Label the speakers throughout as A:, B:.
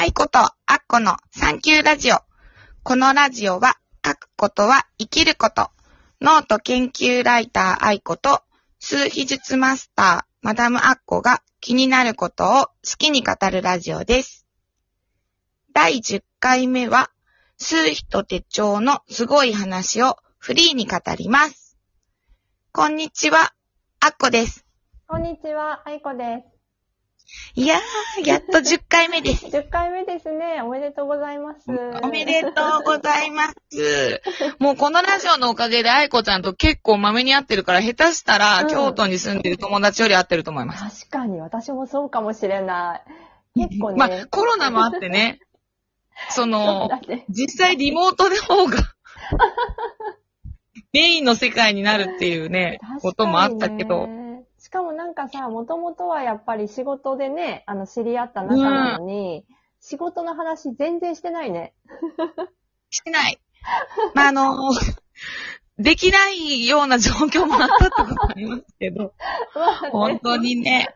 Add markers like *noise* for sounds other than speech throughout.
A: 愛子とアッコのサンキューラジオ。このラジオは、書くことは生きること。ノート研究ライター愛子と、数秘術マスター、マダムアッコが気になることを好きに語るラジオです。第10回目は、数秘と手帳のすごい話をフリーに語ります。こんにちは、アッコです。
B: こんにちは、あいこです
A: いやー、やっと10回目です
B: す。*laughs* 10回目ですね。おめでとうございます。
A: おめでとうございます。もうこのラジオのおかげで愛子ちゃんと結構まめに会ってるから、下手したら、
B: うん
A: 京都に住んでる友達より会ってると思います。
B: 確かに、私もそうかもしれない。結構ね。
A: まあ、コロナもあってね、*laughs* その。実際リモートの方が、*laughs* メインの世界になるっていうね、こともあったけど。
B: しかもなんかさ、もともとはやっぱり仕事でね、あの、知り合った仲なのに、仕事の話全然してないね。
A: してない。まあ、あの、*laughs* できないような状況もあったってこともありますけど、本当にね。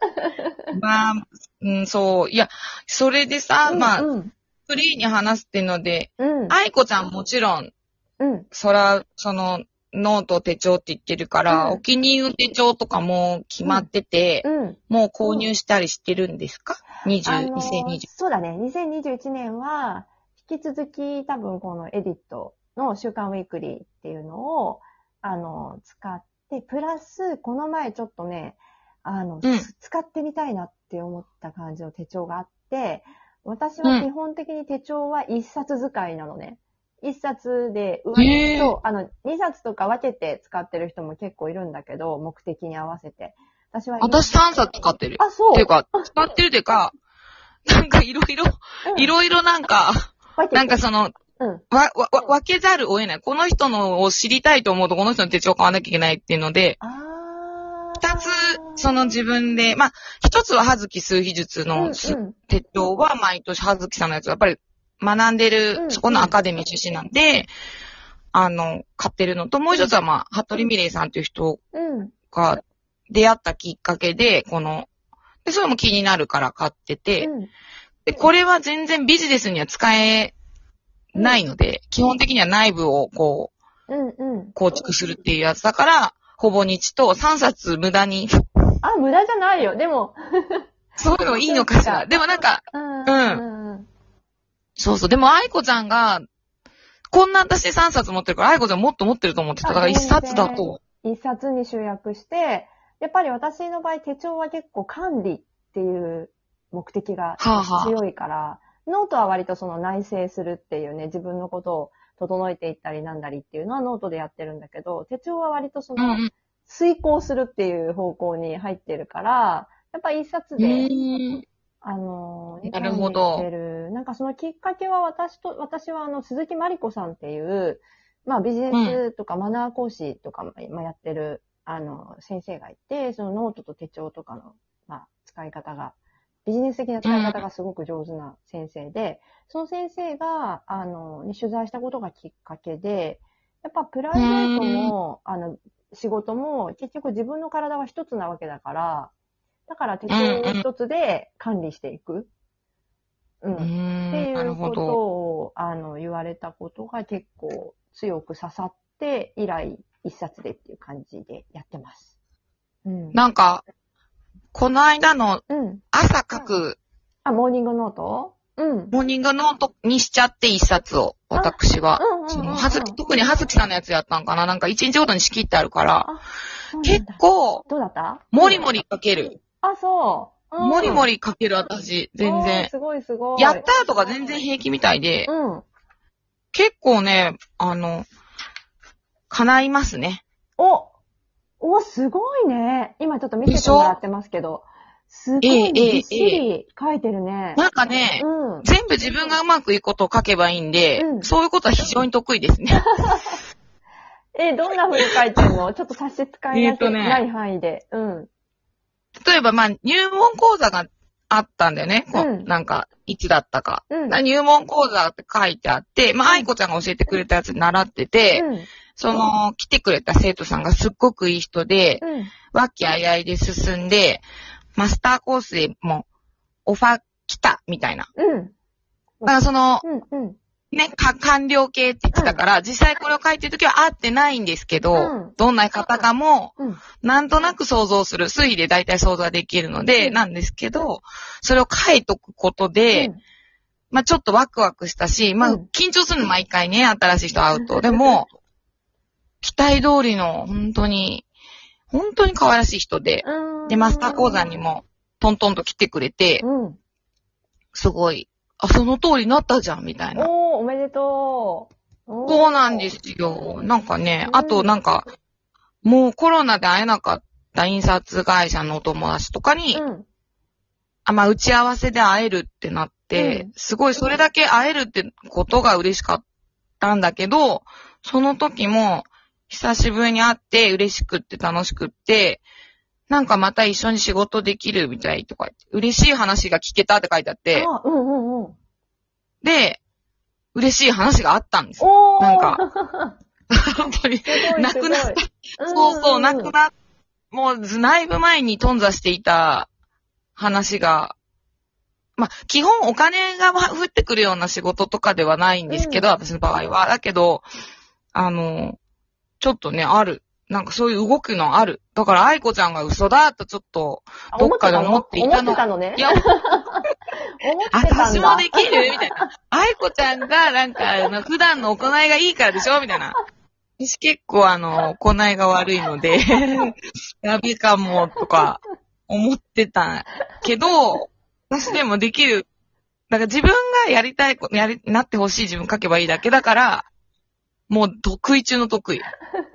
A: まあ、うん、そう。いや、それでさ、まあ、
B: うん、
A: フリーに話すっていうので、
B: うん。
A: 愛子ちゃんもちろん、
B: うん。
A: そら、その、ノート手帳って言ってるから、
B: うん
A: お気に入りの手帳とかも決まってて、
B: うん。
A: もう購入したりしてるんですか ?20、
B: あのー
A: 2020。
B: そうだね。2021年は、引き続き多分このエディットの週刊ウィークリーっていうのを、あの、使って、プラス、この前ちょっとね、あの、
A: うん
B: 使ってみたいなって思った感じの手帳があって、私は基本的に手帳は一冊使いなのね。一冊で、上
A: へー
B: そう、あの、二冊とか分けて使ってる人も結構いるんだけど、目的に合わせて。私は今
A: 私3冊使ってる。
B: あ、そう。
A: っていうか、使ってるっていうか、*laughs* なんかいろいろ、
B: うん
A: いろいろなんか、なんかその、
B: うん。
A: わ、わ、わ分けざるを得ない。この人のを知りたいと思うと、この人の手帳買わなきゃいけないっていうので、二つ、その自分で、まあ、一つは葉月数秘術のす、
B: うんうん
A: 手帳は毎年葉月さんのやつ、やっぱり学んでる、
B: うん
A: そこのアカデミー出身なんで、あの、買ってるのと、もう一つはまあ、服部美玲さんという人
B: うん。
A: が出会ったきっかけで、この、で、それも気になるから買ってて、
B: うん。
A: で、これは全然ビジネスには使えないので、基本的には内部をこう。構築するっていうやつだから、ほぼ日と3冊無駄に、
B: あ、無駄じゃないよ。でも。*laughs*
A: そういうのいいのかしら。*laughs* でもなんか、
B: うん。
A: そうそう。でも、愛子ちゃんが、こんな私で3冊持ってるから、愛子ちゃんもっと持ってると思ってた。だから1冊だと。
B: 一冊に集約して、やっぱり私の場合手帳は結構管理っていう目的が
A: はあはあ
B: 強いから、ノートは割とその内省するっていうね、自分のことを整えていったりなんだりっていうのはノートでやってるんだけど、手帳は割とその。遂行するっていう方向に入ってるから、やっぱ一冊で。あのー、
A: なるほど。
B: なんかそのきっかけは私と、私はあの、鈴木まりこさんっていう、まあビジネスとかマナー講師とかも今やってる、あの、先生がいて、そのノートと手帳とかの、まあ、使い方が、ビジネス的な使い方がすごく上手な先生で、その先生が、あの、に取材したことがきっかけで、やっぱプライベートも、あの、仕事も、結局自分の体は一つなわけだから、だから手帳一つで管理していく。うん。
A: う
B: っていうこと。を、あの、言われたことが結構強く刺さって、以来一冊でっていう感じでやってます。うん。
A: なんか、この間の
B: うん。
A: 朝書く
B: あ、モーニングノート？うん。
A: モーニングノートにしちゃって一冊を、私は。
B: うんうんうんうん
A: その、はずき、特にはずきさんのやつやったんかななんか一日ごとに仕切ってあるから、結構、
B: どうだった？
A: もりもり書ける。
B: あ、そう。うん
A: もりもり書ける私、全
B: おー
A: 然。
B: すごいすごい。
A: やったとか全然平気みたいで、
B: うん。
A: 結構ね、あの、叶いますね。
B: おお、すごいね。今ちょっと見せてもらってますけど。すご
A: ええ
B: いびっしり書いてるね。
A: なんかね、
B: うん。
A: 全部自分がうまくいくことを書けばいいんで、
B: うん
A: そういうことは非常に得意ですね。*laughs*
B: え、どんな風に書いてんのちょっと差し支えな
A: えーとね
B: ない範囲で。うん。
A: 例えば、まあ、入門講座があったんだよね。こう
B: うん
A: なんか、いつだったか。
B: うん。
A: 入門講座って書いてあって、まあ、愛子ちゃんが教えてくれたやつ習ってて、
B: うん。
A: その、来てくれた生徒さんがすっごくいい人で、
B: うん。
A: 和気あいあいで進んで、マスターコースでもう、オファー来た、みたいな。
B: うん。
A: だからその、
B: うんうん。
A: ね、か、官僚系って言ってたから、実際これを書いてるときは会ってないんですけど、
B: うん
A: どんな方かも、
B: うん。
A: なんとなく想像する、推理で大体想像ができるので、
B: うん
A: なんですけど、それを書いとくことで、
B: うん
A: まあちょっとワクワクしたし、まあ
B: うん
A: 緊張するの毎回ね、新しい人会うと。でも、期待通りの、本当に、本当に可愛らしい人で、
B: うん。
A: で、マスター講座にも、トントンと来てくれて、
B: うん。
A: すごい、あ、その通りになったじゃん、みたいな。
B: でとう。
A: そうなんですよ。なんかね、あとなんか、もうコロナで会えなかった印刷会社のお友達とかに、
B: うん。
A: あ、まあ、打ち合わせで会えるってなって、
B: うん
A: すごいそれだけ会えるってことが嬉しかったんだけど、その時も、久しぶりに会って嬉しくって楽しくって、なんかまた一緒に仕事できるみたいとか言って、嬉しい話が聞けたって書いてあって、
B: あ、うんうんうん。
A: で、嬉しい話があったんですよ。なんか、*laughs* 本当に。
B: すごい
A: なくなったそうそう、なく
B: っ
A: な、もう、だいぶ前に頓挫していた話が、まあ、基本お金が降ってくるような仕事とかではないんですけど、
B: うん
A: 私の場合は。だけど、あの、ちょっとね、ある。なんかそういう動くのある。だから、愛子ちゃんが嘘だとちょっと、どっかで思っていたの
B: 思ってたのね。
A: いや。私もできる？みたいな。*laughs* 愛子ちゃんが、なんか、あの普段の行いがいいからでしょ？みたいな。私結構あの、行いが悪いので、*laughs* やべかも、とか、思ってたけど、私でもできる。だから自分がやりたいやり、なってほしい自分書けばいいだけだから、もう得意中の得意。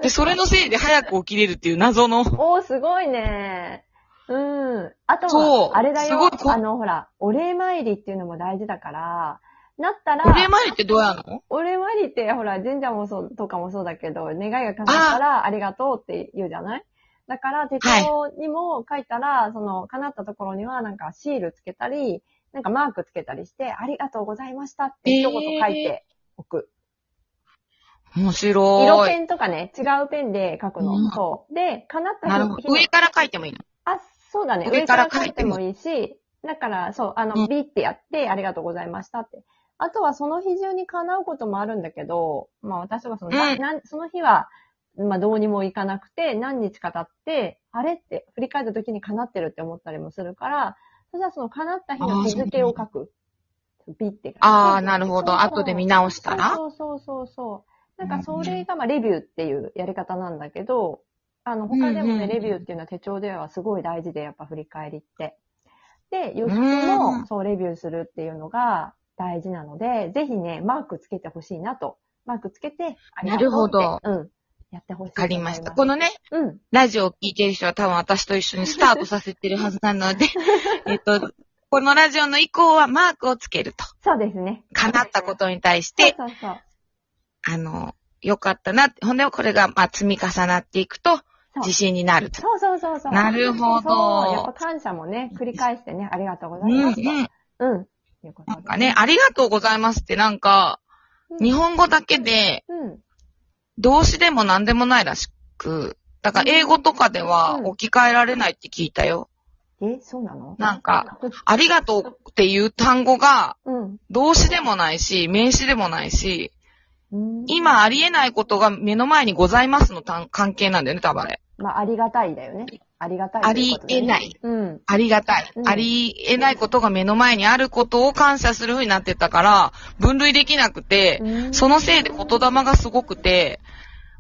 A: で、それのせいで早く起きれるっていう謎の、
B: おー、すごいね。うん。あと
A: そう
B: は、あれだよ
A: すごいこ。
B: あの、ほら、お礼参りっていうのも大事だから、なったら、
A: お礼参りってどうやるの？
B: お礼参りって、ほら、神社もそう、とかもそうだけど、願いが叶ったら、ありがとうって言うじゃない？だから、手帳にも書いたら、その、叶ったところには、なんか、シールつけたり、なんかマークつけたりして、ありがとうございましたって一言書いておく。
A: 面白い。
B: 色ペンとかね、違うペンで書くの。
A: うん
B: そう。で、叶った
A: なるほど。
B: 日の
A: 上から書いてもいいの？
B: あ、そうだね。
A: 上か
B: らら
A: 書いても
B: 書いいいし、だから、そう、あの、
A: うん
B: ビってやって、ありがとうございましたって。あとはその日中に叶うこともあるんだけど、まあ私はその、な
A: うん
B: なんその日は、まあどうにもいかなくて、何日か経って、あれって振り返った時に叶ってるって思ったりもするから、それはその叶った日の日付を書く。ビって書いて。
A: ああ、なるほど。後で見直したら？
B: そうそうそうそう。なんかそれがまあレビューっていうやり方なんだけど、あの他でもね、
A: うんうんうん
B: レビューっていうのは手帳ではすごい大事で、やっぱ振り返りって。で、予測
A: うん
B: もそうレビューするっていうのが大事なので、ぜひね、マークつけてほしいなと。マークつけて、ありがとう
A: なるほど
B: うん。やってほしい
A: わ。かりました。このね、
B: うん。
A: ラジオを聞いてる人は多分私と一緒にスタートさせてるはずなので、*laughs* えっと、このラジオの以降はマークをつけると。
B: そうですね。
A: 叶ったことに対し
B: そう
A: て、
B: そうそう。
A: あの、よかったなって。ほんで、これが、まあ、積み重なっていくと、自信になると。
B: そうそうそうそう。
A: なるほど
B: そう。やっぱ感謝もね、繰り返してね、ありがとうござ
A: うん、うん
B: いますと。。うん。いうことで
A: なんかね、ありがとうございますってなんか、日本語だけで、
B: うん。
A: 動詞でも何でもないらしく、だから英語とかでは
B: うん
A: 置き換えられないって聞いたよ。
B: え、そうなの？
A: なんか、ありがとうっていう単語が
B: うん。
A: 動詞でもないし、名詞でもないし、
B: うん
A: 今ありえないことが目の前にございますの単関係なんだよね、多分あれ。
B: まあ、ありがたいだよね。ありがたいね。
A: りえない。
B: うん。
A: ありがたい。
B: うん
A: ありえないことが目の前にあることを感謝する風になってたから、分類できなくて、
B: うん
A: そのせいで言霊がすごくて、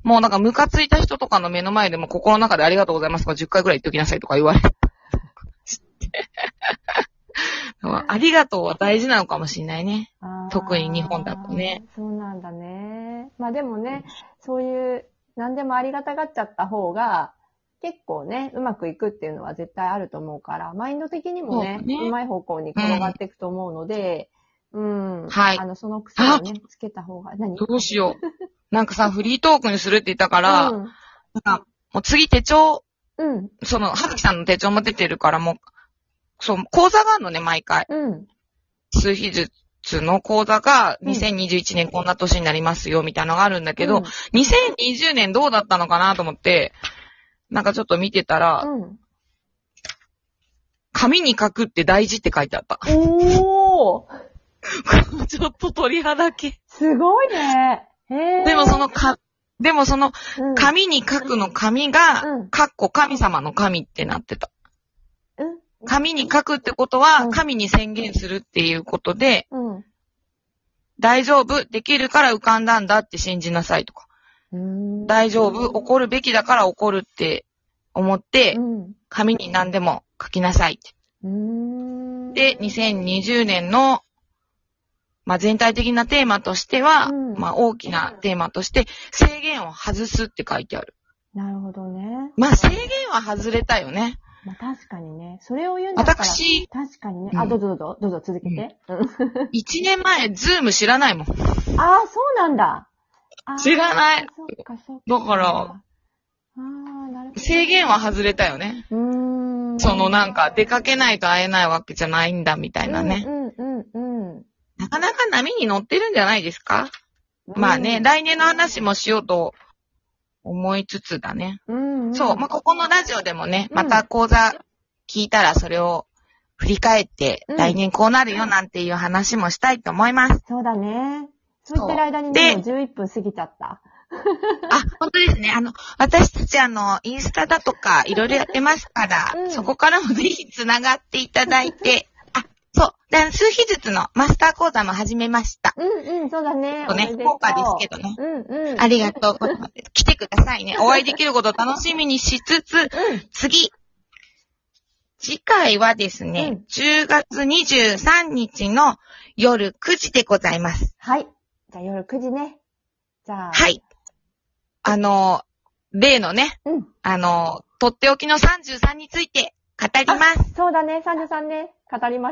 A: もうなんかムカついた人とかの目の前でも心の中でありがとうございますとか10回ぐらい言っておきなさいとか言われて。*laughs* ありがとうは大事なのかもしれないね。特に日本だとね。
B: そうなんだね。まあでもね、そういう、何でもありがたがっちゃった方が、結構ね、うまくいくっていうのは絶対あると思うから、マインド的にもね、
A: そうね
B: うまい方向に転がっていくと思うので、うん。
A: はい
B: あの、その癖をね、つけた方が、何？
A: どうしよう。なんかさ、フリートークにするって言ったから、
B: うん。
A: なんか、もう次手帳、
B: うん。
A: その、はずきさんの手帳も出てるから、もう、そう、講座があるのね、毎回。
B: うん。
A: 数秘術の講座が
B: うん
A: 2021年こんな年になりますよ、みたいなのがあるんだけど、
B: うん
A: 2020年どうだったのかなと思って、なんかちょっと見てたら、
B: うん。
A: 紙に書くって大事って書いてあった。
B: おー *laughs*
A: ちょっと鳥肌系。
B: すごいね。
A: でもそのか、でもその
B: うん、
A: 紙に書くの紙が、
B: うん
A: かっこ神様の神ってなってた。
B: うん
A: 紙に書くってこと
B: う
A: は、
B: ん
A: 神に宣言するっていうことで、
B: うん。
A: 大丈夫、できるから浮かんだんだって信じなさいとか、
B: うん。
A: 大丈夫、怒るべきだから怒るって思って
B: う、ん。
A: 紙に何でも書きなさいって。
B: うん。
A: で、2020年の、まあ、全体的なテーマとしては、
B: うん
A: まあ、大きなテーマとして、制限を外すって書いてある。
B: なるほどね。
A: まあ、制限は外れたよね。
B: まあ確かにね。それを言うんだったら。
A: 私、
B: 確かにね。
A: うん
B: あ、どうぞどうぞ、どうぞ続けて。うん。*laughs*
A: 1年前、ズーム知らないもん。
B: ああ、そうなんだ。あー
A: 知らない。
B: そっかそっか。
A: だから
B: ああ、なるほど。
A: 制限は外れたよね。
B: うーん。
A: そのなんか、出かけないと会えないわけじゃないんだみたいなね。
B: うんうんうんうん。
A: なかなか波に乗ってるんじゃないですか、まあね、来年の話もしようと思いつつだね。
B: うん、うん。
A: そう、まあ、ここのラジオでもね、
B: うん
A: また講座聞いたらそれを振り返って、
B: うん
A: 来年こうなるよなんていう話もしたいと思います。
B: そうだね。そう言ってる間に
A: で
B: ね、もう11分過ぎちゃった。*laughs*
A: あ、本当ですね。あの、私たちあの、インスタだとかいろいろやってますから、
B: うん
A: そこからもぜひ繋がっていただいて、あ、そう、で数秘術のマスター講座も始めました。
B: うんうん、そうだね。
A: ちょっとね
B: おめ
A: ですけどね。
B: うんうん。
A: ありがとうございます。来てくださいね。お会いできることを楽しみにしつつ、
B: うん。
A: 次。次回はですね、
B: うん
A: 10月23日の夜9時でございます。
B: はい。じゃあ夜9時ね。じゃあ。
A: はい。あの、例のね、
B: うん。
A: あの、とっておきの33について語ります。
B: そうだね、33ね。語りま